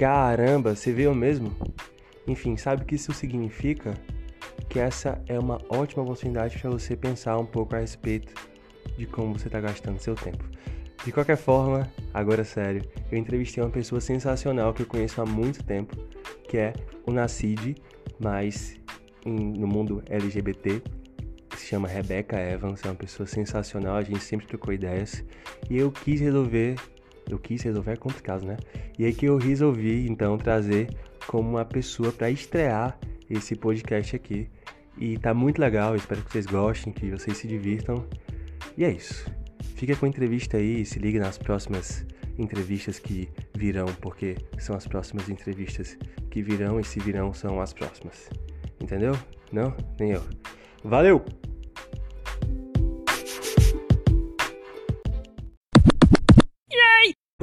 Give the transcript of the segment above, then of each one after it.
Caramba, você viu mesmo? Enfim, sabe o que isso significa? Que essa é uma ótima oportunidade para você pensar um pouco a respeito de como você está gastando seu tempo. De qualquer forma, agora sério, eu entrevistei uma pessoa sensacional que eu conheço há muito tempo, que é o Nacid, mas em, no mundo LGBT, que se chama Rebecca Evans, é uma pessoa sensacional, a gente sempre trocou ideias, e eu quis resolver, eu quis resolver é complicado, né? E aí que eu resolvi então trazer como uma pessoa para estrear esse podcast aqui. E tá muito legal, espero que vocês gostem, que vocês se divirtam. E é isso. Fica com a entrevista aí e se liga nas próximas entrevistas que virão, porque são as próximas entrevistas que virão e se virão são as próximas. Entendeu? Não? Nem eu. Valeu!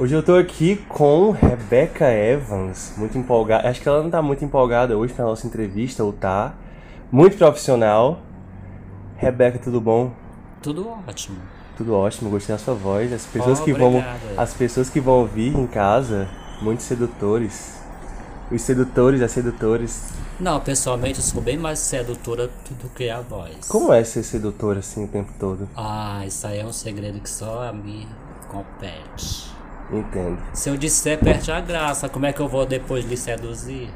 Hoje eu tô aqui com Rebecca Evans, muito empolgada. Acho que ela não tá muito empolgada hoje pra nossa entrevista, ou tá? Muito profissional. Rebeca, tudo bom? Tudo ótimo. Tudo ótimo, gostei da sua voz. As pessoas, oh, que, vão, as pessoas que vão ouvir em casa, muitos sedutores. Os sedutores, as sedutores. Não, pessoalmente eu sou bem mais sedutora do que a voz. Como é ser sedutora assim o tempo todo? Ah, isso aí é um segredo que só a mim compete. Entendo. Se eu disser, perde a graça. Como é que eu vou depois lhe seduzir?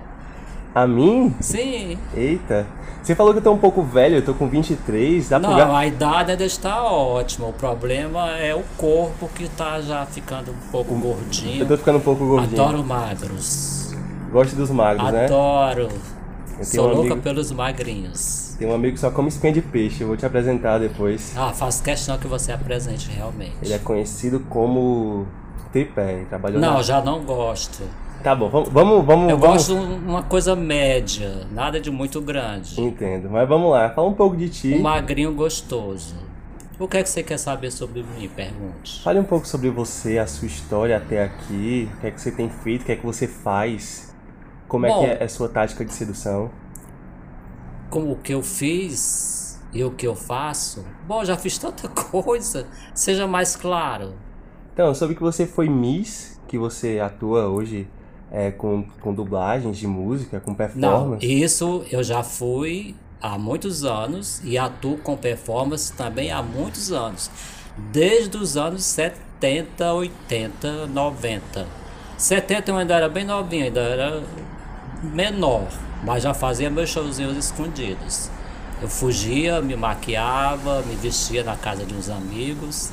A mim? Sim. Eita. Você falou que eu tô um pouco velho, eu tô com 23. Dá Não, pra... a idade ainda está ótima. O problema é o corpo que tá já ficando um pouco gordinho. Eu tô ficando um pouco gordinho. Adoro magros. Gosto dos magros, Adoro. né? Adoro. Sou um louca amigo... pelos magrinhos. Tem um amigo que só come espinha de peixe, eu vou te apresentar depois. Ah, faço questão que você apresente realmente. Ele é conhecido como trabalhou Não, na... já não gosto. Tá bom, vamos, vamos, vamos. Eu vamos... gosto de uma coisa média, nada de muito grande. Entendo, mas vamos lá, fala um pouco de ti. Um magrinho gostoso. O que é que você quer saber sobre mim? Pergunte. Fale um pouco sobre você, a sua história até aqui, o que é que você tem feito, o que é que você faz, como Bom, é que é a sua tática de sedução. Como o que eu fiz e o que eu faço? Bom, já fiz tanta coisa. Seja mais claro. Então, eu soube que você foi Miss, que você atua hoje é, com, com dublagens de música, com performance. Não, isso eu já fui há muitos anos e atuo com performance também há muitos anos. Desde os anos 70, 80, 90. 70 eu ainda era bem novinho, ainda era menor, mas já fazia meus showzinhos escondidos. Eu fugia, me maquiava, me vestia na casa de uns amigos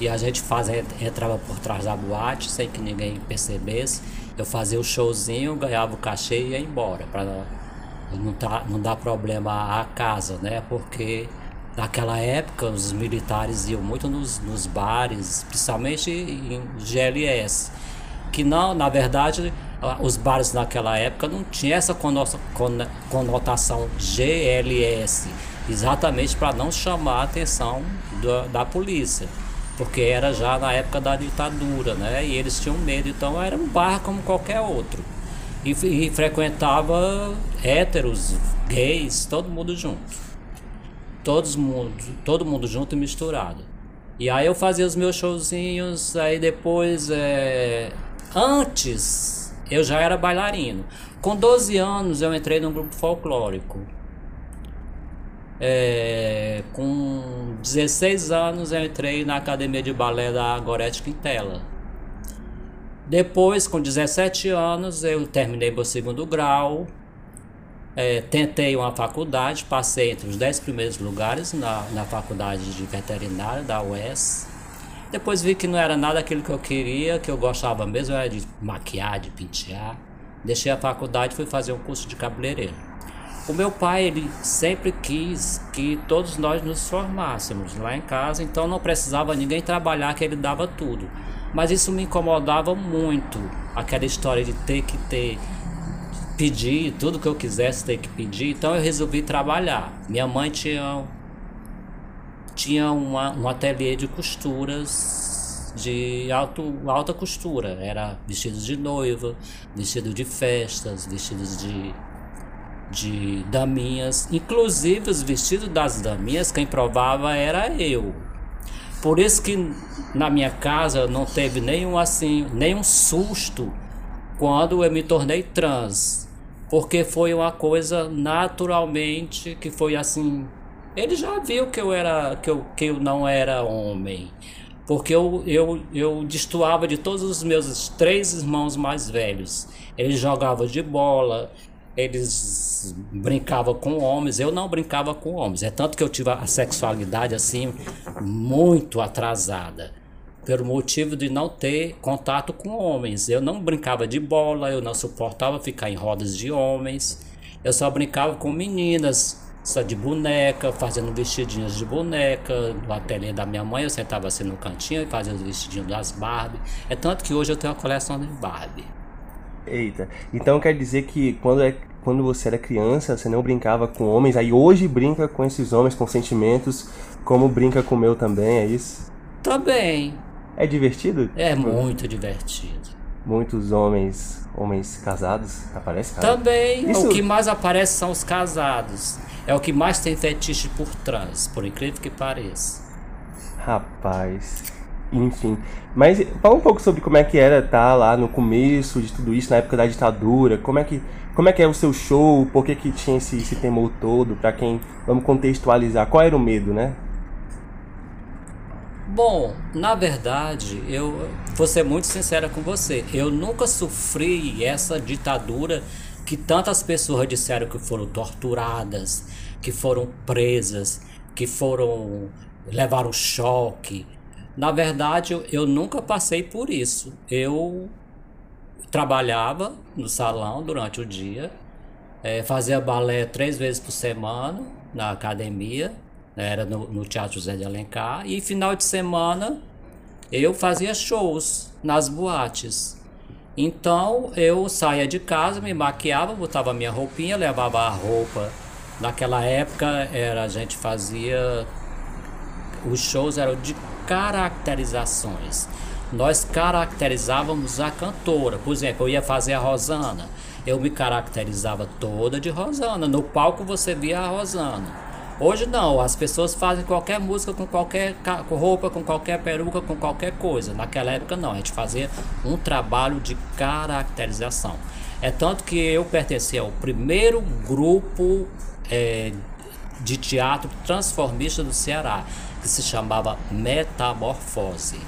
e a gente fazia, entrava por trás da boate sem que ninguém percebesse. Eu fazia o showzinho, ganhava o cachê e ia embora, para não, tá, não dar problema à casa, né? Porque naquela época os militares iam muito nos, nos bares, principalmente em GLS. Que não, na verdade, os bares naquela época não tinha essa conotação GLS, exatamente para não chamar a atenção da, da polícia porque era já na época da ditadura, né? E eles tinham medo, então era um bar como qualquer outro. E, e frequentava héteros, gays, todo mundo junto. Todos mundo, todo mundo junto e misturado. E aí eu fazia os meus showzinhos, aí depois, é... antes, eu já era bailarino. Com 12 anos eu entrei num grupo folclórico. É, com 16 anos eu entrei na academia de balé da Gorete Quintela. Depois, com 17 anos, eu terminei meu segundo grau. É, tentei uma faculdade, passei entre os 10 primeiros lugares na, na faculdade de veterinária da UES. Depois vi que não era nada aquilo que eu queria, que eu gostava mesmo era de maquiar, de pentear. Deixei a faculdade e fui fazer um curso de cabeleireiro. O meu pai, ele sempre quis que todos nós nos formássemos lá em casa, então não precisava ninguém trabalhar, que ele dava tudo. Mas isso me incomodava muito, aquela história de ter que ter pedir tudo que eu quisesse ter que pedir, então eu resolvi trabalhar. Minha mãe tinha tinha uma, um ateliê de costuras de alto, alta costura, era vestidos de noiva, vestido de festas, vestidos de de daminhas, inclusive os vestidos das daminhas, quem provava era eu. Por isso que na minha casa não teve nenhum assim, nenhum susto quando eu me tornei trans. Porque foi uma coisa naturalmente que foi assim. Ele já viu que eu era que eu, que eu não era homem. Porque eu, eu, eu destoava de todos os meus três irmãos mais velhos. Eles jogavam de bola, eles brincavam com homens, eu não brincava com homens. É tanto que eu tive a sexualidade assim muito atrasada, pelo motivo de não ter contato com homens. Eu não brincava de bola, eu não suportava ficar em rodas de homens. Eu só brincava com meninas, só de boneca, fazendo vestidinhos de boneca. No ateliê da minha mãe, eu sentava assim no cantinho e fazia os vestidinhos das Barbie. É tanto que hoje eu tenho uma coleção de Barbie. Eita, então quer dizer que quando, é, quando você era criança, você não brincava com homens, aí hoje brinca com esses homens com sentimentos, como brinca com o meu também, é isso? Também. É divertido? É muito divertido. Muitos homens, homens casados, aparece cara? Também, isso... o que mais aparece são os casados. É o que mais tem fetiche por trás, por incrível que pareça. Rapaz, enfim. Mas fala um pouco sobre como é que era estar tá lá no começo de tudo isso, na época da ditadura. Como é que, como é, que é o seu show? Por que, que tinha esse, esse temor todo? Para quem. Vamos contextualizar. Qual era o medo, né? Bom, na verdade, eu vou ser muito sincera com você. Eu nunca sofri essa ditadura que tantas pessoas disseram que foram torturadas, que foram presas, que foram levaram choque, na verdade, eu, eu nunca passei por isso. Eu trabalhava no salão durante o dia, é, fazia balé três vezes por semana na academia, né, era no, no Teatro José de Alencar, e final de semana eu fazia shows nas boates. Então eu saía de casa, me maquiava, botava minha roupinha, levava a roupa. Naquela época era a gente fazia os shows eram de caracterizações. Nós caracterizávamos a cantora. Por exemplo, eu ia fazer a Rosana. Eu me caracterizava toda de Rosana. No palco você via a Rosana. Hoje não, as pessoas fazem qualquer música com qualquer roupa, com qualquer peruca, com qualquer coisa. Naquela época não, a gente fazia um trabalho de caracterização. É tanto que eu pertencia ao primeiro grupo é, de teatro transformista do Ceará que se chamava Metamorfose.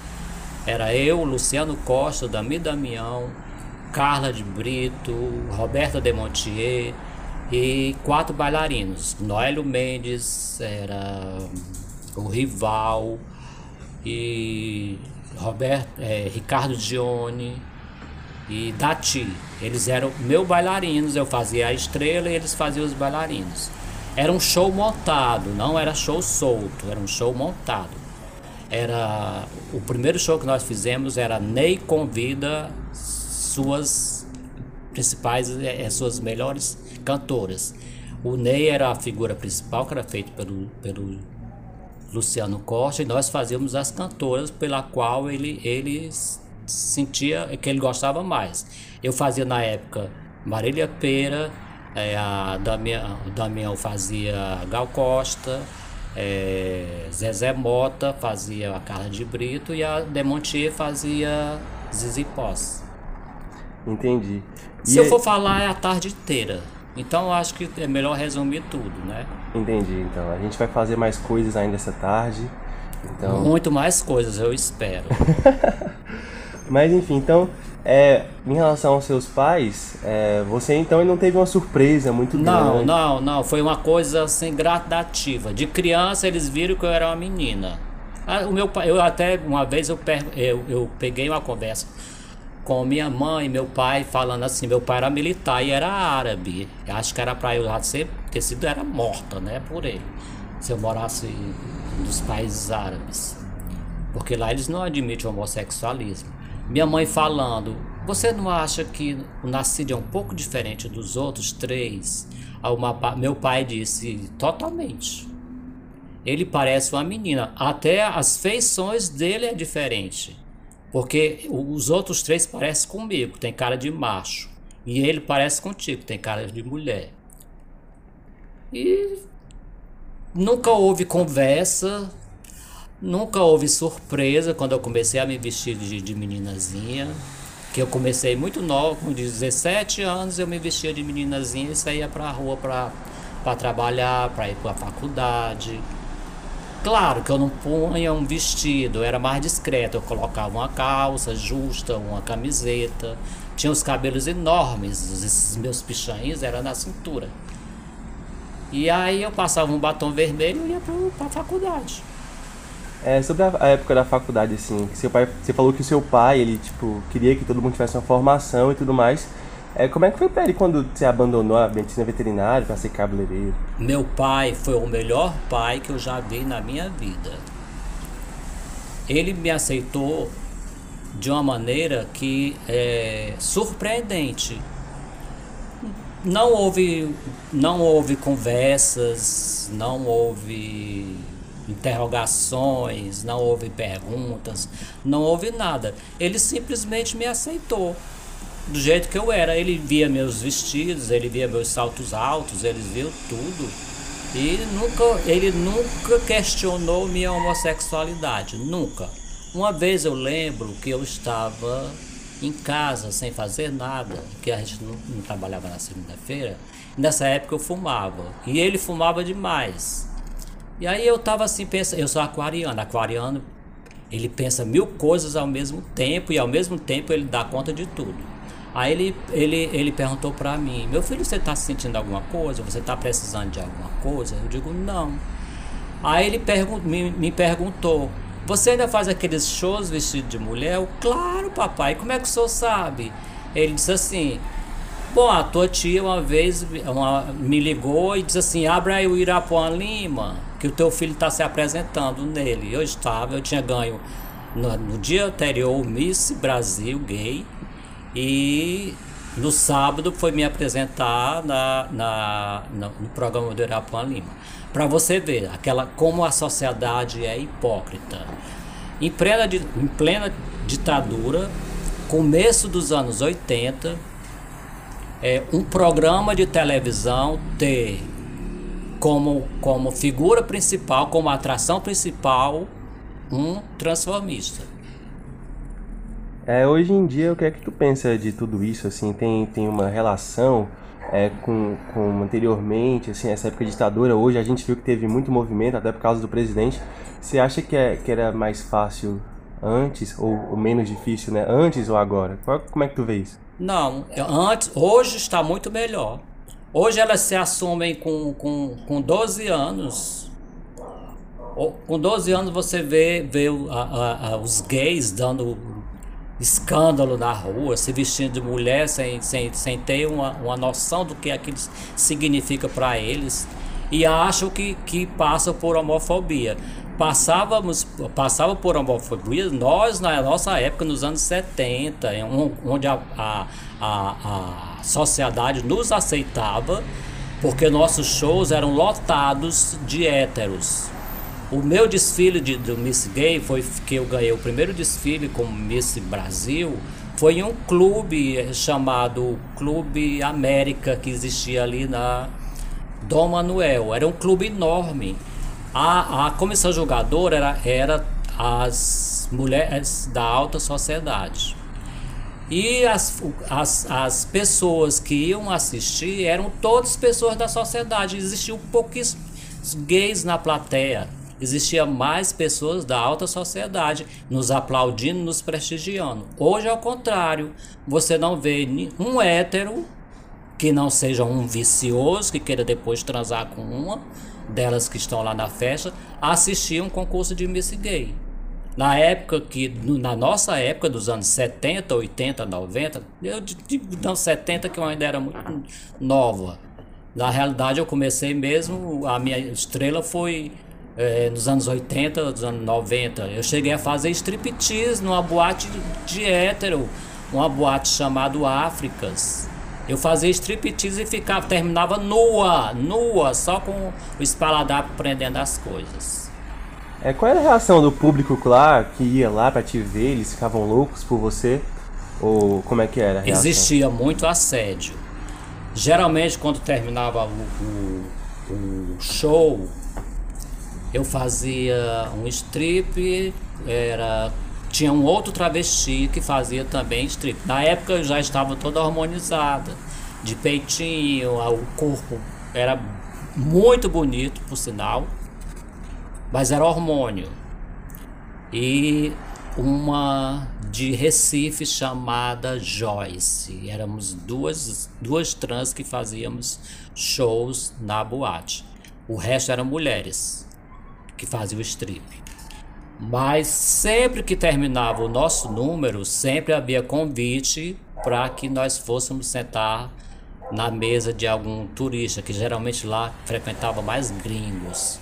Era eu, Luciano Costa, Dami Damião, Carla de Brito, Roberta Demontier e quatro bailarinos. Noélio Mendes, era o rival e Roberto, é, Ricardo Dione e Dati. Eles eram meus bailarinos, eu fazia a estrela e eles faziam os bailarinos. Era um show montado, não era show solto, era um show montado. Era o primeiro show que nós fizemos era Ney convida suas principais, é, suas melhores cantoras. O Ney era a figura principal, que era feito pelo, pelo Luciano Costa, e nós fazíamos as cantoras pela qual ele, ele sentia que ele gostava mais. Eu fazia na época Marília Pera, é, a Damião, o Damião fazia Gal Costa, é, Zezé Mota fazia a Carla de Brito e a Demontier fazia Zizi Posse. Entendi. Se eu for falar é a tarde inteira. Então eu acho que é melhor resumir tudo, né? Entendi. Então a gente vai fazer mais coisas ainda essa tarde. Então... Muito mais coisas, eu espero. Mas enfim, então é, em relação aos seus pais, é, você então não teve uma surpresa muito não, grande? Não, não, foi uma coisa assim gradativa. De criança eles viram que eu era uma menina. Ah, o meu pai, eu até uma vez eu, eu, eu peguei uma conversa com minha mãe e meu pai falando assim, meu pai era militar e era árabe. Eu acho que era para eu já ser, ter sido era morta, né, por ele. Se eu morasse nos países árabes. Porque lá eles não admitem o homossexualismo. Minha mãe falando: Você não acha que o Nascido é um pouco diferente dos outros três? Uma, meu pai disse: Totalmente. Ele parece uma menina. Até as feições dele é diferente. Porque os outros três parecem comigo, tem cara de macho. E ele parece contigo, tem cara de mulher. E nunca houve conversa, Nunca houve surpresa quando eu comecei a me vestir de, de meninazinha. que eu comecei muito novo, com 17 anos, eu me vestia de meninazinha e saía para a rua para trabalhar, para ir para a faculdade. Claro que eu não punha um vestido, era mais discreto. Eu colocava uma calça justa, uma camiseta. Tinha os cabelos enormes, esses meus pichains eram na cintura. E aí eu passava um batom vermelho e ia para a faculdade. É, sobre a, época da faculdade, assim, seu pai, você falou que o seu pai, ele, tipo, queria que todo mundo tivesse uma formação e tudo mais. É, como é que foi para ele quando você abandonou a medicina veterinária para ser cabeleireiro? Meu pai foi o melhor pai que eu já vi na minha vida. Ele me aceitou de uma maneira que é surpreendente. Não houve, não houve conversas, não houve interrogações, não houve perguntas, não houve nada. Ele simplesmente me aceitou do jeito que eu era. Ele via meus vestidos, ele via meus saltos altos, ele viu tudo. E nunca, ele nunca questionou minha homossexualidade, nunca. Uma vez eu lembro que eu estava em casa sem fazer nada, que a gente não, não trabalhava na segunda-feira. Nessa época eu fumava e ele fumava demais. E aí eu tava assim pensando, eu sou aquariano, aquariano ele pensa mil coisas ao mesmo tempo e ao mesmo tempo ele dá conta de tudo. Aí ele, ele, ele perguntou para mim: Meu filho, você está sentindo alguma coisa? Você está precisando de alguma coisa? Eu digo: Não. Aí ele pergun me, me perguntou: Você ainda faz aqueles shows vestido de mulher? Eu, claro, papai. Como é que o senhor sabe? Ele disse assim: Bom, a tua tia uma vez uma, me ligou e disse assim: Abra aí o Irapuã Lima, que o teu filho está se apresentando nele. Eu estava, eu tinha ganho no, no dia anterior o Miss Brasil gay e no sábado foi me apresentar na, na, no programa do Irapuã Lima. Para você ver aquela como a sociedade é hipócrita. Em plena, em plena ditadura, começo dos anos 80, é, um programa de televisão ter como, como figura principal, como atração principal, um transformista. É, hoje em dia, o que é que tu pensa de tudo isso? Assim, tem, tem uma relação é, com, com anteriormente, assim, essa época de ditadura. Hoje a gente viu que teve muito movimento, até por causa do presidente. Você acha que, é, que era mais fácil antes ou, ou menos difícil, né? Antes ou agora? Qual, como é que tu vê isso? Não, antes, hoje está muito melhor. Hoje elas se assumem com, com, com 12 anos. Com 12 anos você vê, vê a, a, a, os gays dando escândalo na rua, se vestindo de mulher sem, sem, sem ter uma, uma noção do que aquilo significa para eles e acham que, que passam por homofobia. Passávamos, passava por homofobia nós na nossa época, nos anos 70, onde a, a, a, a sociedade nos aceitava, porque nossos shows eram lotados de héteros. O meu desfile de, do Miss Gay foi que eu ganhei o primeiro desfile como Miss Brasil. Foi em um clube chamado Clube América que existia ali na Dom Manuel. Era um clube enorme. A, a comissão jogadora era, era as mulheres da alta sociedade. E as, as, as pessoas que iam assistir eram todas pessoas da sociedade. Existiam pouquíssimos gays na plateia existia mais pessoas da alta sociedade nos aplaudindo, nos prestigiando. Hoje é o contrário. Você não vê um hétero que não seja um vicioso, que queira depois transar com uma delas que estão lá na festa, assistir um concurso de Miss Gay. Na época que, na nossa época dos anos 70, 80, 90, eu digo não 70 que eu ainda era muito nova. Na realidade eu comecei mesmo, a minha estrela foi é, nos anos 80, dos anos 90. Eu cheguei a fazer striptease numa boate de hétero, uma boate chamada Áfricas. Eu fazia striptease e ficava, terminava nua, nua, só com o espaladapo prendendo as coisas. É, qual era a reação do público lá que ia lá para te ver? Eles ficavam loucos por você? Ou como é que era? Existia muito assédio. Geralmente, quando terminava o, o, o show, eu fazia um strip, era tinha um outro travesti que fazia também strip. Na época eu já estava toda harmonizada, de peitinho, o corpo era muito bonito, por sinal, mas era hormônio. E uma de Recife chamada Joyce. Éramos duas, duas trans que fazíamos shows na boate. O resto eram mulheres que faziam strip. Mas sempre que terminava o nosso número, sempre havia convite para que nós fôssemos sentar na mesa de algum turista, que geralmente lá frequentava mais gringos,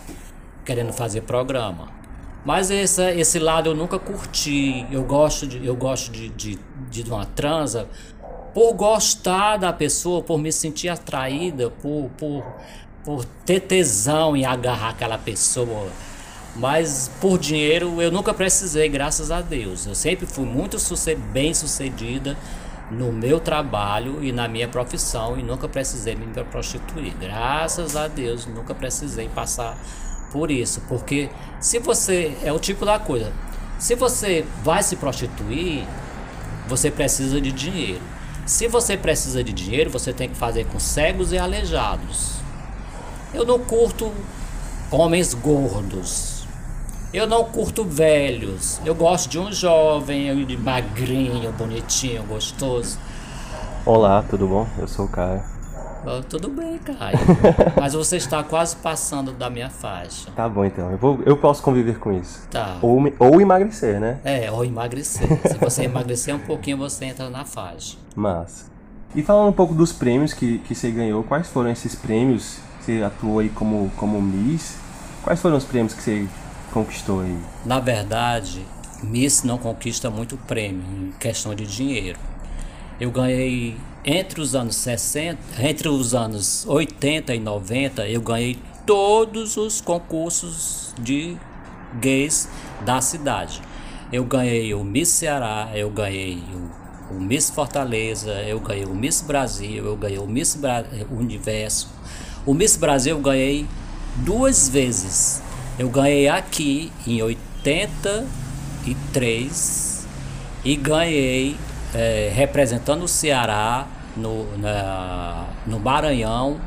querendo fazer programa. Mas esse, esse lado eu nunca curti. Eu gosto de, eu gosto de, de, de uma transa por gostar da pessoa, por me sentir atraída, por, por, por ter tesão em agarrar aquela pessoa. Mas por dinheiro eu nunca precisei, graças a Deus. Eu sempre fui muito bem sucedida no meu trabalho e na minha profissão e nunca precisei me prostituir. Graças a Deus, nunca precisei passar por isso, porque se você é o tipo da coisa, se você vai se prostituir, você precisa de dinheiro. Se você precisa de dinheiro, você tem que fazer com cegos e aleijados. Eu não curto homens gordos. Eu não curto velhos. Eu gosto de um jovem, de magrinho, bonitinho, gostoso. Olá, tudo bom? Eu sou o Caio. Oh, tudo bem, Caio. Mas você está quase passando da minha faixa. Tá bom, então. Eu, vou, eu posso conviver com isso. Tá. Ou, ou emagrecer, né? É, ou emagrecer. Se você emagrecer um pouquinho, você entra na faixa. Mas. E falando um pouco dos prêmios que, que você ganhou, quais foram esses prêmios? Você atuou aí como, como Miss. Quais foram os prêmios que você conquistou aí? Na verdade, Miss não conquista muito prêmio em questão de dinheiro. Eu ganhei entre os anos 60, entre os anos 80 e 90, eu ganhei todos os concursos de gays da cidade. Eu ganhei o Miss Ceará, eu ganhei o, o Miss Fortaleza, eu ganhei o Miss Brasil, eu ganhei o Miss Bra Universo. O Miss Brasil eu ganhei duas vezes. Eu ganhei aqui em 83 e ganhei é, representando o Ceará no, na, no Maranhão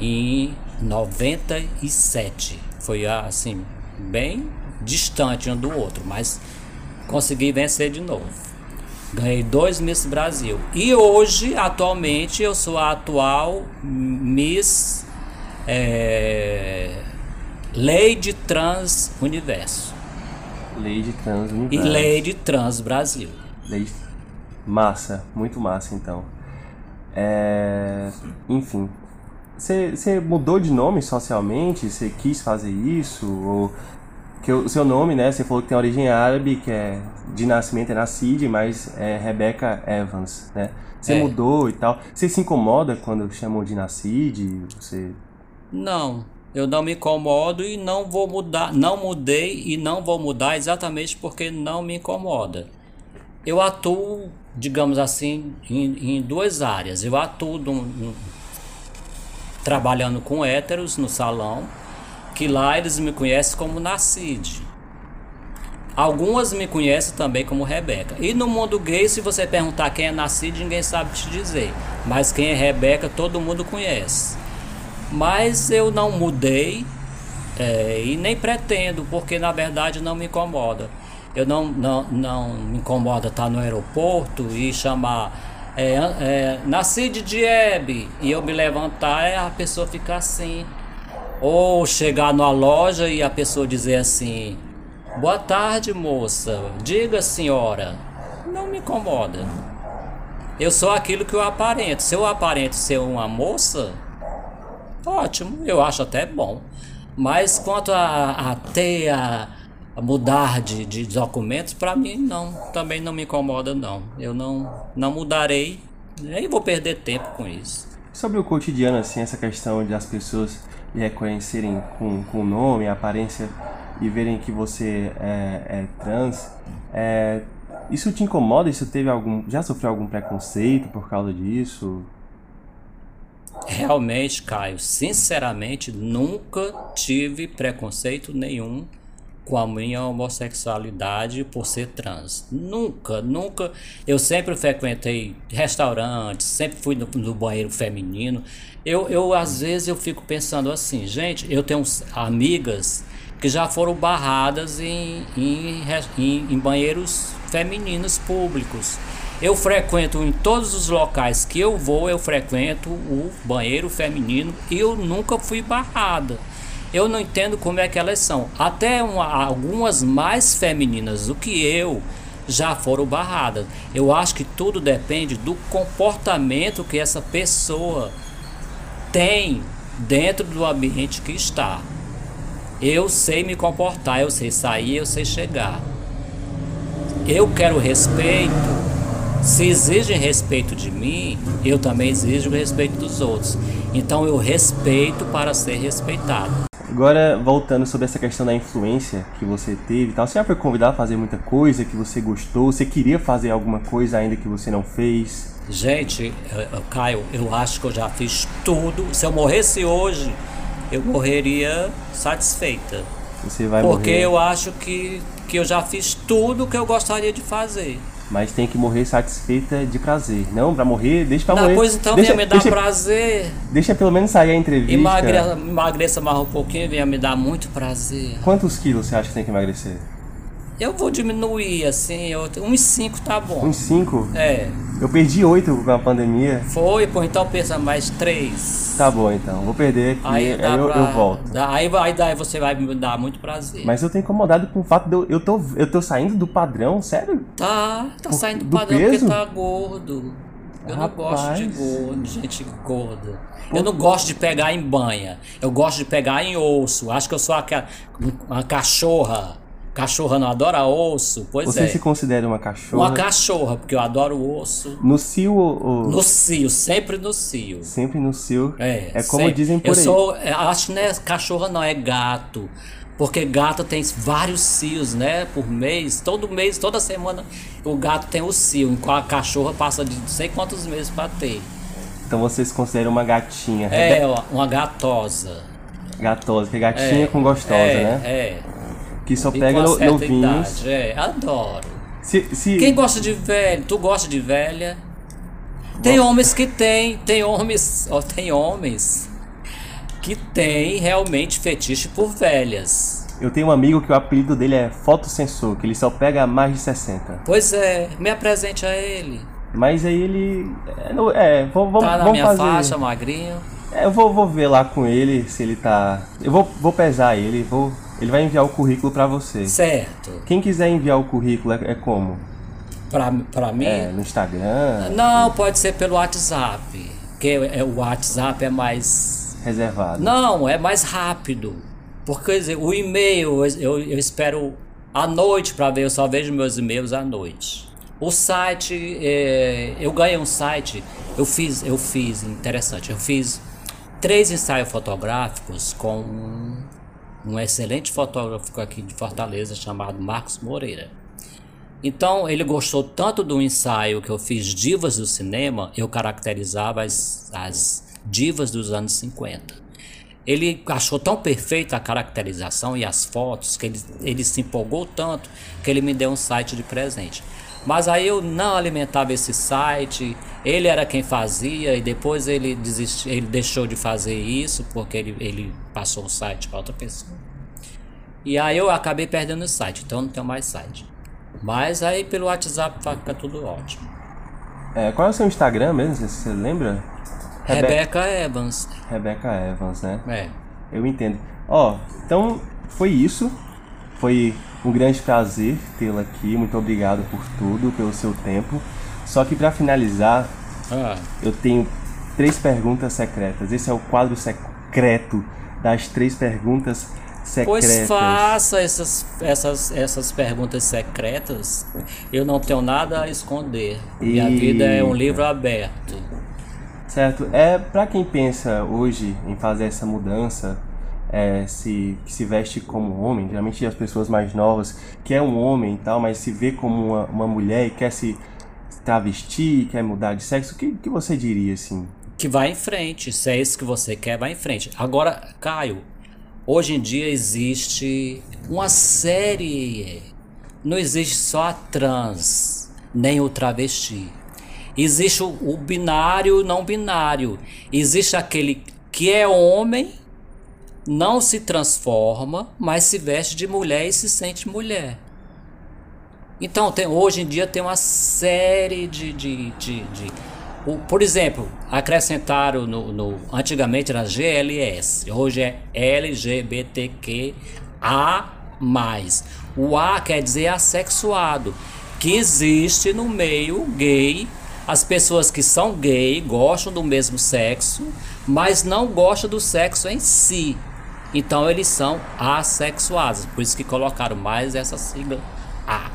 em 97. Foi assim, bem distante um do outro, mas consegui vencer de novo. Ganhei dois Miss Brasil. E hoje, atualmente, eu sou a atual Miss é, Lady Trans Universo. Lady Trans Universo. E Lady Trans Brasil. Lady... Massa, muito massa então. É, enfim, você mudou de nome socialmente? Você quis fazer isso? Ou que o seu nome, né? Você falou que tem origem árabe, que é de nascimento é Nassid, mas é Rebecca Evans, né? Você é. mudou e tal. Você se incomoda quando chamam de Nassid? Você Não, eu não me incomodo e não vou mudar, não mudei e não vou mudar exatamente porque não me incomoda. Eu atuo digamos assim, em, em duas áreas. Eu atuo trabalhando com héteros no salão, que lá eles me conhecem como Nacide. Algumas me conhecem também como Rebeca. E no mundo gay, se você perguntar quem é Nacide, ninguém sabe te dizer. Mas quem é Rebeca, todo mundo conhece. Mas eu não mudei é, e nem pretendo, porque na verdade não me incomoda. Eu não, não, não me incomoda estar no aeroporto e chamar é, é, nasci de Diebe e eu me levantar e a pessoa ficar assim. Ou chegar numa loja e a pessoa dizer assim: Boa tarde, moça. Diga, senhora. Não me incomoda. Eu sou aquilo que eu aparento. Se eu aparento ser uma moça, ótimo, eu acho até bom. Mas quanto a, a ter a mudar de, de documentos, para mim não, também não me incomoda não. Eu não, não mudarei, nem vou perder tempo com isso. Sobre o cotidiano, assim, essa questão de as pessoas reconhecerem com, com o nome, a aparência e verem que você é, é trans, é, isso te incomoda? Isso teve algum, já sofreu algum preconceito por causa disso? Realmente, Caio, sinceramente, nunca tive preconceito nenhum com a minha homossexualidade por ser trans. Nunca, nunca. Eu sempre frequentei restaurantes, sempre fui no, no banheiro feminino. Eu, eu, às vezes, eu fico pensando assim, gente, eu tenho amigas que já foram barradas em, em, em, em banheiros femininos públicos. Eu frequento em todos os locais que eu vou, eu frequento o banheiro feminino e eu nunca fui barrada. Eu não entendo como é que elas são. Até uma, algumas mais femininas do que eu já foram barradas. Eu acho que tudo depende do comportamento que essa pessoa tem dentro do ambiente que está. Eu sei me comportar, eu sei sair, eu sei chegar. Eu quero respeito. Se exigem respeito de mim, eu também exijo o respeito dos outros. Então eu respeito para ser respeitado. Agora, voltando sobre essa questão da influência que você teve e tal, você já foi convidado a fazer muita coisa que você gostou? Você queria fazer alguma coisa ainda que você não fez? Gente, Caio, eu acho que eu já fiz tudo. Se eu morresse hoje, eu morreria satisfeita. Você vai Porque morrer. eu acho que, que eu já fiz tudo que eu gostaria de fazer. Mas tem que morrer satisfeita de prazer. Não, pra morrer, deixa pra Não, morrer. pois então deixa, venha me dar deixa, prazer. deixa pelo menos sair a entrevista. Emagreça, emagreça mais um pouquinho, venha me dar muito prazer. Quantos quilos você acha que tem que emagrecer? Eu vou diminuir, assim, eu, uns 5 tá bom. Uns 5? É, Eu perdi 8 com a pandemia. foi, pô, então pensa mais 3. Tá bom então, vou perder aqui, aí, Aí, eu, pra- eu volto. dá- aí, vai- daí você vai me dar muito prazer. Mas eu tô incomodado com o fato de eu, eu, tô, eu tô saindo do padrão, sério? Tá, tá Por- saindo do padrão peso? porque tá gordo. Eu não gosto de Rapaz. gordo, gente gorda. Eu não gosto de pegar em banha. Eu gosto de pegar em osso. Acho que eu sou aquela, uma cachorra. Cachorra não adora osso? Pois Você é. se considera uma cachorra? Uma cachorra, porque eu adoro osso. No cio ou... No cio, sempre no cio. Sempre no cio. É, É como sempre. dizem por eu aí. Sou, acho que não é cachorra, não, é gato. Porque gato tem vários cios, né? Por mês. Todo mês, toda semana, o gato tem o cio. Enquanto a cachorra passa de não sei quantos meses pra ter. Então você se considera uma gatinha. É, uma gatosa. Gatosa, que é gatinha É, com gostosa, é, né? É. Que só E pega no, novinhos. idade. É, adoro. Se, se... Quem gosta de velho? Tu gosta de velha? Tem homens que tem, tem homens, ó, tem homens que tem realmente fetiche por velhas. Eu tenho um amigo que o apelido dele é fotossensor, que ele só pega mais de 60. Pois é, me apresente a ele. Mas aí ele. É, é vamos, vamos, Tá na vamos minha fazer. faixa, magrinho. É, eu vou, vou ver lá com ele se ele tá. Eu vou, vou pesar ele, vou. Ele vai enviar o currículo pra você. Certo. Quem quiser enviar o currículo é, é como? Pra mim? É, no Instagram, Não, pode ser pelo WhatsApp. Porque é, o WhatsApp é mais. reservado. Não, é mais rápido. Porque dizer, o e-mail eu, eu espero à noite para ver, eu só vejo meus e-mails à noite. O site, é, eu ganhei um site, eu fiz, eu fiz, interessante, eu fiz três ensaios fotográficos com um, um excelente fotógrafo aqui de Fortaleza chamado Marcos Moreira. Então ele gostou tanto do ensaio que eu fiz Divas do Cinema, eu caracterizava as, as divas dos anos 50. Ele achou tão perfeita a caracterização e as fotos que ele, ele se empolgou tanto que ele me deu um site de presente. Mas aí eu não alimentava esse site, ele era quem fazia e depois ele desistiu, ele deixou de fazer isso porque ele, ele passou o site para outra pessoa. E aí eu acabei perdendo o site, então eu não tenho mais site. Mas aí pelo WhatsApp fica tudo ótimo. É, qual é o seu Instagram mesmo? Você, lembra? Rebe- Rebeca Evans. Rebeca Evans, né? É. Eu entendo. Ó, então foi isso. Foi um grande prazer tê-la aqui. Muito obrigado por tudo, pelo seu tempo. Só que pra finalizar, Ah, eu tenho três perguntas secretas. Esse é o quadro secreto das três perguntas secretas. Pois faça essas, essas, essas perguntas secretas. Eu não tenho nada a esconder. Minha vida é um livro aberto. Certo. É para quem pensa hoje em fazer essa mudança, é, se que se veste como homem, geralmente as pessoas mais novas que é um homem e tal, mas se vê como uma, uma mulher e quer se travestir, quer mudar de sexo, o que, que você diria assim? Que vai em frente. Se é isso que você quer, vai em frente. Agora, Caio, hoje em dia existe uma série. Não existe só a trans, nem o travesti. Existe o, o binário não binário. Existe aquele que é homem, não se transforma, mas se veste de mulher e se sente mulher. Então, tem, hoje em dia tem uma série de. de, de, de o, por exemplo, acrescentaram no, no, Antigamente era GLS, hoje é LGBTQA. O A quer dizer assexuado, que existe no meio gay. As pessoas que são gay gostam do mesmo sexo, mas não gostam do sexo em si. Então eles são assexuados, por isso que colocaram mais essa sigla A.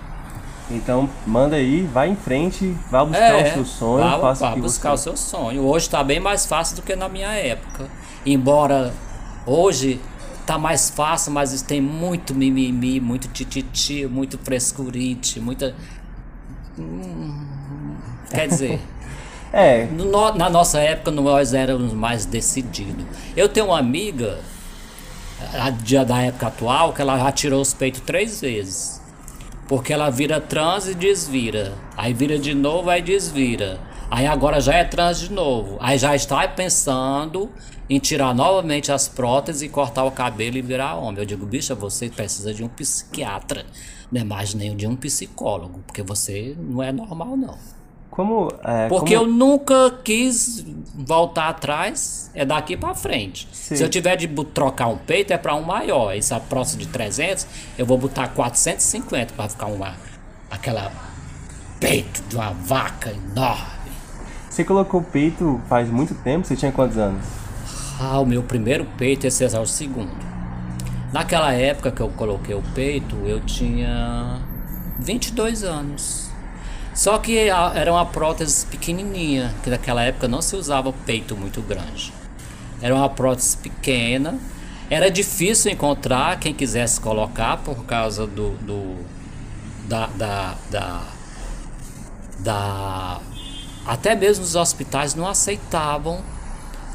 Então manda aí, vai em frente, vá buscar é, o seu sonho, vá, faça vá buscar você... o seu sonho. Hoje está bem mais fácil do que na minha época. Embora hoje tá mais fácil, mas tem muito mimimi, muito tititi, muito frescurite, muita. Hum, quer dizer. é. No, na nossa época nós éramos mais decididos. Eu tenho uma amiga da época atual que ela já tirou os peitos três vezes. Porque ela vira trans e desvira. Aí vira de novo, aí desvira. Aí agora já é trans de novo. Aí já está pensando em tirar novamente as próteses e cortar o cabelo e virar homem. Eu digo, bicha, você precisa de um psiquiatra, não é mais nem de um psicólogo, porque você não é normal, não. Como, é, Porque como... eu nunca quis voltar atrás, é daqui para frente. Sim. Se eu tiver de trocar um peito, é para um maior. Essa próxima de 300, eu vou botar 450 para ficar uma aquela peito de uma vaca enorme. Você colocou peito faz muito tempo? Você tinha quantos anos? Ah, o meu primeiro peito, esse é o segundo. Naquela época que eu coloquei o peito, eu tinha 22 anos. Só que era uma prótese pequenininha, que naquela época não se usava peito muito grande. Era uma prótese pequena. Era difícil encontrar quem quisesse colocar por causa do, do da, da, da, da até mesmo os hospitais não aceitavam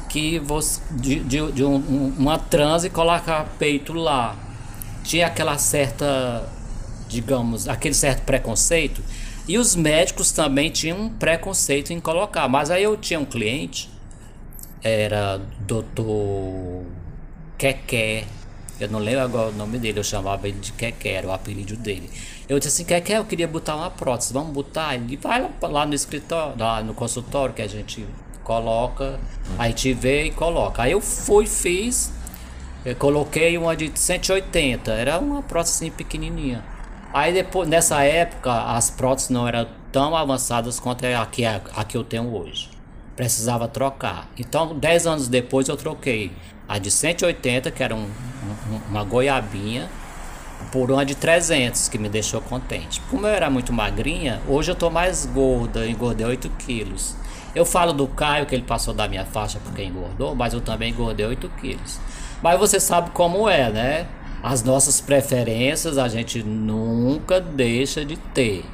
que você de, de, de um, uma transe colocar peito lá. Tinha aquela certa, digamos, aquele certo preconceito e os médicos também tinham um preconceito em colocar. Mas aí eu tinha um cliente, era doutor Keké. Eu não lembro agora o nome dele, eu chamava ele de Keké, era o apelido dele. Eu disse assim, Keké, eu queria botar uma prótese, vamos botar? Ele vai lá, no escritório, lá no consultório que a gente coloca, a gente vê e coloca. Aí eu fui, fiz, eu coloquei uma de 180, era uma prótese assim, pequenininha. Aí depois, nessa época, as próteses não eram tão avançadas quanto a que, a, a que eu tenho hoje. Precisava trocar. Então, 10 anos depois eu troquei a de 180, que era um, um, uma goiabinha, por uma de 300, que me deixou contente. Como eu era muito magrinha, hoje eu tô mais gorda, engordei 8 quilos. Eu falo do Caio, que ele passou da minha faixa porque engordou, mas eu também engordei 8 quilos. Mas você sabe como é, né? As nossas preferências a gente nunca deixa de ter.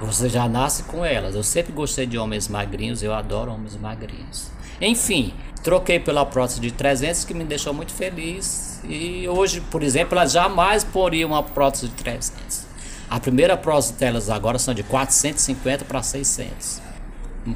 Você já nasce com elas. Eu sempre gostei de homens magrinhos, eu adoro homens magrinhos. Enfim, troquei pela prótese de 300 que me deixou muito feliz. E hoje, por exemplo, ela jamais poria uma prótese de 300. A primeira prótese delas agora são de 450 para 600. Hum.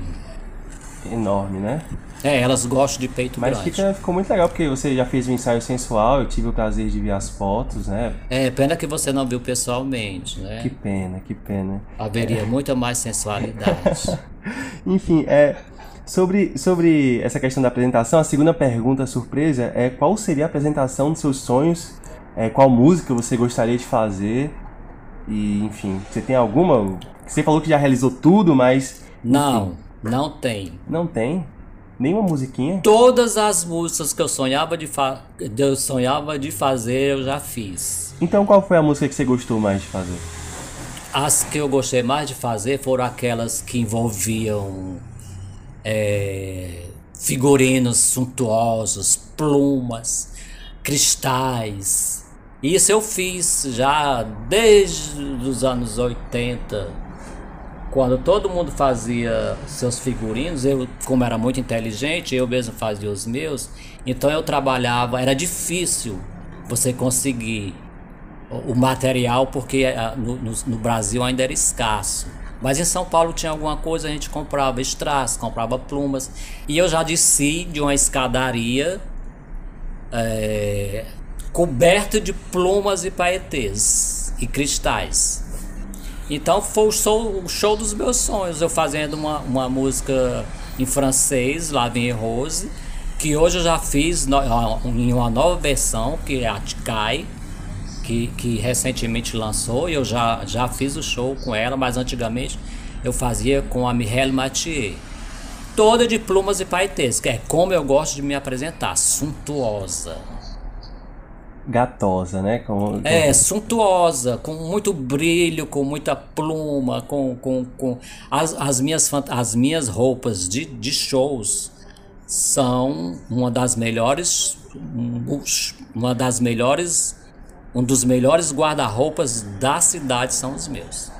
Enorme, né? É, elas gostam de peito Mas. Fica, ficou muito legal, porque você já fez um ensaio sensual, eu tive o prazer de ver as fotos, né? É, pena que você não viu pessoalmente, né? Que pena, que pena. Haveria é. muita mais sensualidade. Enfim, é, sobre, sobre essa questão da apresentação, a segunda pergunta surpresa é qual seria a apresentação dos seus sonhos? É, qual música você gostaria de fazer? E, enfim, você tem alguma? Você falou que já realizou tudo, mas... Enfim. Não, não tem. Não tem? Nenhuma musiquinha? Todas as músicas que eu sonhava de, fa eu sonhava de fazer, eu já fiz. Então qual foi a música que você gostou mais de fazer? As que eu gostei mais de fazer foram aquelas que envolviam é, figurinos suntuosos, plumas, cristais. Isso eu fiz já desde os anos 80 quando todo mundo fazia seus figurinos, eu, como era muito inteligente, eu mesmo fazia os meus, então eu trabalhava, era difícil você conseguir o material, porque ah, no, no, no Brasil ainda era escasso. Mas em São Paulo tinha alguma coisa, a gente comprava strass, comprava plumas. E eu já desci de uma escadaria é, coberto de plumas e paetês e cristais. Então foi o show, o show dos meus sonhos, eu fazendo uma, uma música em francês, La Vie Rose, que hoje eu já fiz no, em uma nova versão, que é a Tikai, que, que recentemente lançou, e eu já, já fiz o show com ela, mas antigamente eu fazia com a Mireille Mathieu. Toda de plumas e paetês, que é como eu gosto de me apresentar, suntuosa gatosa, né? Com, com... É, suntuosa, com muito brilho, com muita pluma, com, com, com... As, as, minhas, as minhas roupas de, de shows são uma das melhores uma das melhores um dos melhores guarda-roupas da cidade são os meus.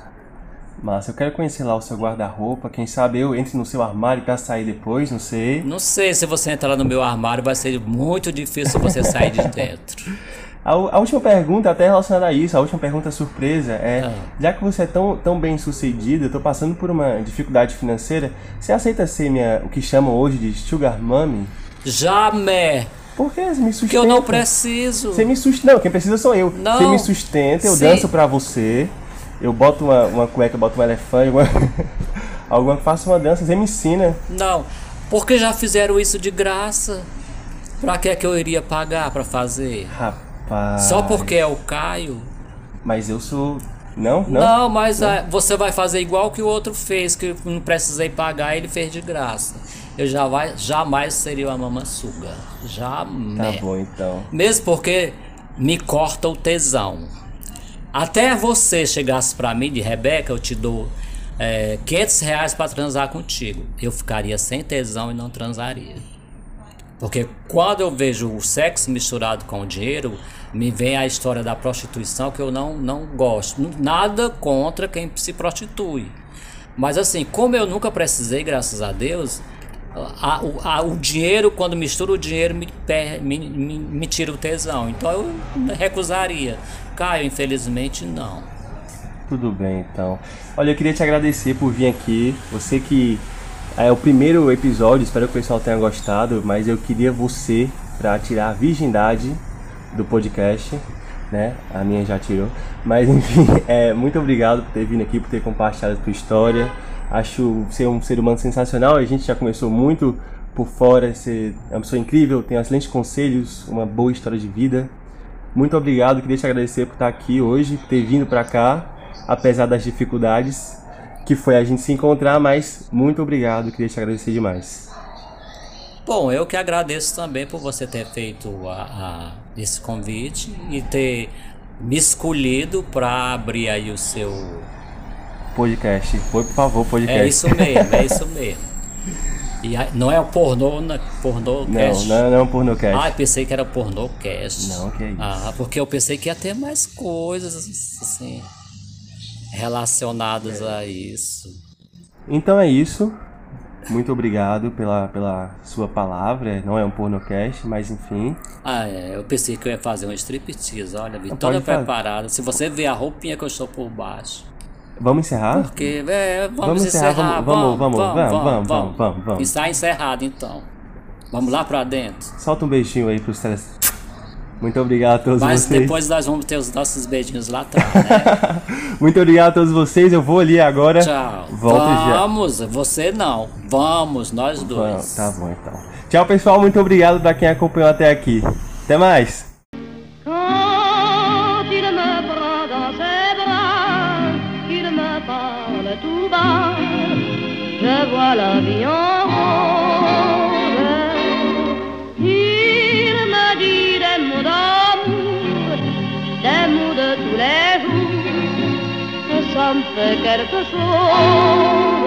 Massa, eu quero conhecer lá o seu guarda-roupa. Quem sabe eu entre no seu armário para sair depois, não sei. Não sei se você entrar no meu armário, vai ser muito difícil você sair de dentro. A, a, última pergunta, até relacionada a isso, a última pergunta surpresa é: ah. já que você é tão, tão bem sucedido, eu tô passando por uma dificuldade financeira, você aceita ser minha, o que chamam hoje de Sugar Mommy? Jamais! Por que você me sustenta? Porque eu não preciso. Você me sustenta. Não, quem precisa sou eu. Não. Você me sustenta, eu Sim. danço pra você. Eu boto uma, uma cueca, boto um elefante, alguma, alguma faça uma dança, você me ensina. Não, porque já fizeram isso de graça. Pra que é que eu iria pagar pra fazer? Rapaz. Só porque é o Caio? Mas eu sou. Não, não. Não, mas não. A, você vai fazer igual que o outro fez, que não precisei pagar, ele fez de graça. Eu já vai, jamais seria uma mamansuga. Jamais. Tá bom, então. Mesmo porque me corta o tesão. Até você chegasse para mim de Rebeca, eu te dou é, 500 reais para transar contigo. Eu ficaria sem tesão e não transaria. Porque quando eu vejo o sexo misturado com o dinheiro, me vem a história da prostituição que eu não, não gosto. Nada contra quem se prostitui. Mas assim, como eu nunca precisei, graças a Deus, a, a, o dinheiro, quando mistura o dinheiro, me, me, me, me tira o tesão. Então eu recusaria. Caio, infelizmente, não. Tudo bem, então. Olha, eu queria te agradecer por vir aqui. Você que é o primeiro episódio, espero que o pessoal tenha gostado, mas eu queria você para tirar a virgindade do podcast, né? A minha já tirou. Mas enfim, é, muito obrigado por ter vindo aqui, por ter compartilhado a tua história. Acho ser um ser humano sensacional. A gente já começou muito por fora. Você é uma pessoa incrível, tem excelentes conselhos, uma boa história de vida. Muito obrigado, queria te agradecer por estar aqui hoje, por ter vindo para cá, apesar das dificuldades que foi a gente se encontrar, mas muito obrigado, queria te agradecer demais. Bom, eu que agradeço também por você ter feito a, a, esse convite e ter me escolhido para abrir aí o seu podcast. Por favor, podcast. É isso mesmo, é isso mesmo. E não é o pornô, né? pornô não, cast? Não, não é um pornô cast. Ah, pensei que era pornô cast. Não, que é isso. Ah, porque eu pensei que ia ter mais coisas assim relacionadas é. a isso. Então é isso. Muito obrigado pela, pela sua palavra. Não é um pornocast, mas enfim. Ah, é. Eu pensei que eu ia fazer um striptease. Olha, vim toda preparada. Se você ver a roupinha que eu estou por baixo. Vamos encerrar? Porque, é, vamos, vamos encerrar. encerrar. Vamos, vamos, vamos, vamos, vamos, vamos, vamos, vamos. Está encerrado então. Vamos lá pra dentro. Solta um beijinho aí pros teles... Muito obrigado a todos Mas vocês. Mas depois nós vamos ter os nossos beijinhos lá atrás, né? Muito obrigado a todos vocês. Eu vou ali agora. Tchau. Volto vamos, já. você não. Vamos, nós dois. Tá bom então. Tchau, pessoal. Muito obrigado para quem acompanhou até aqui. Até mais. I'm the forget the song.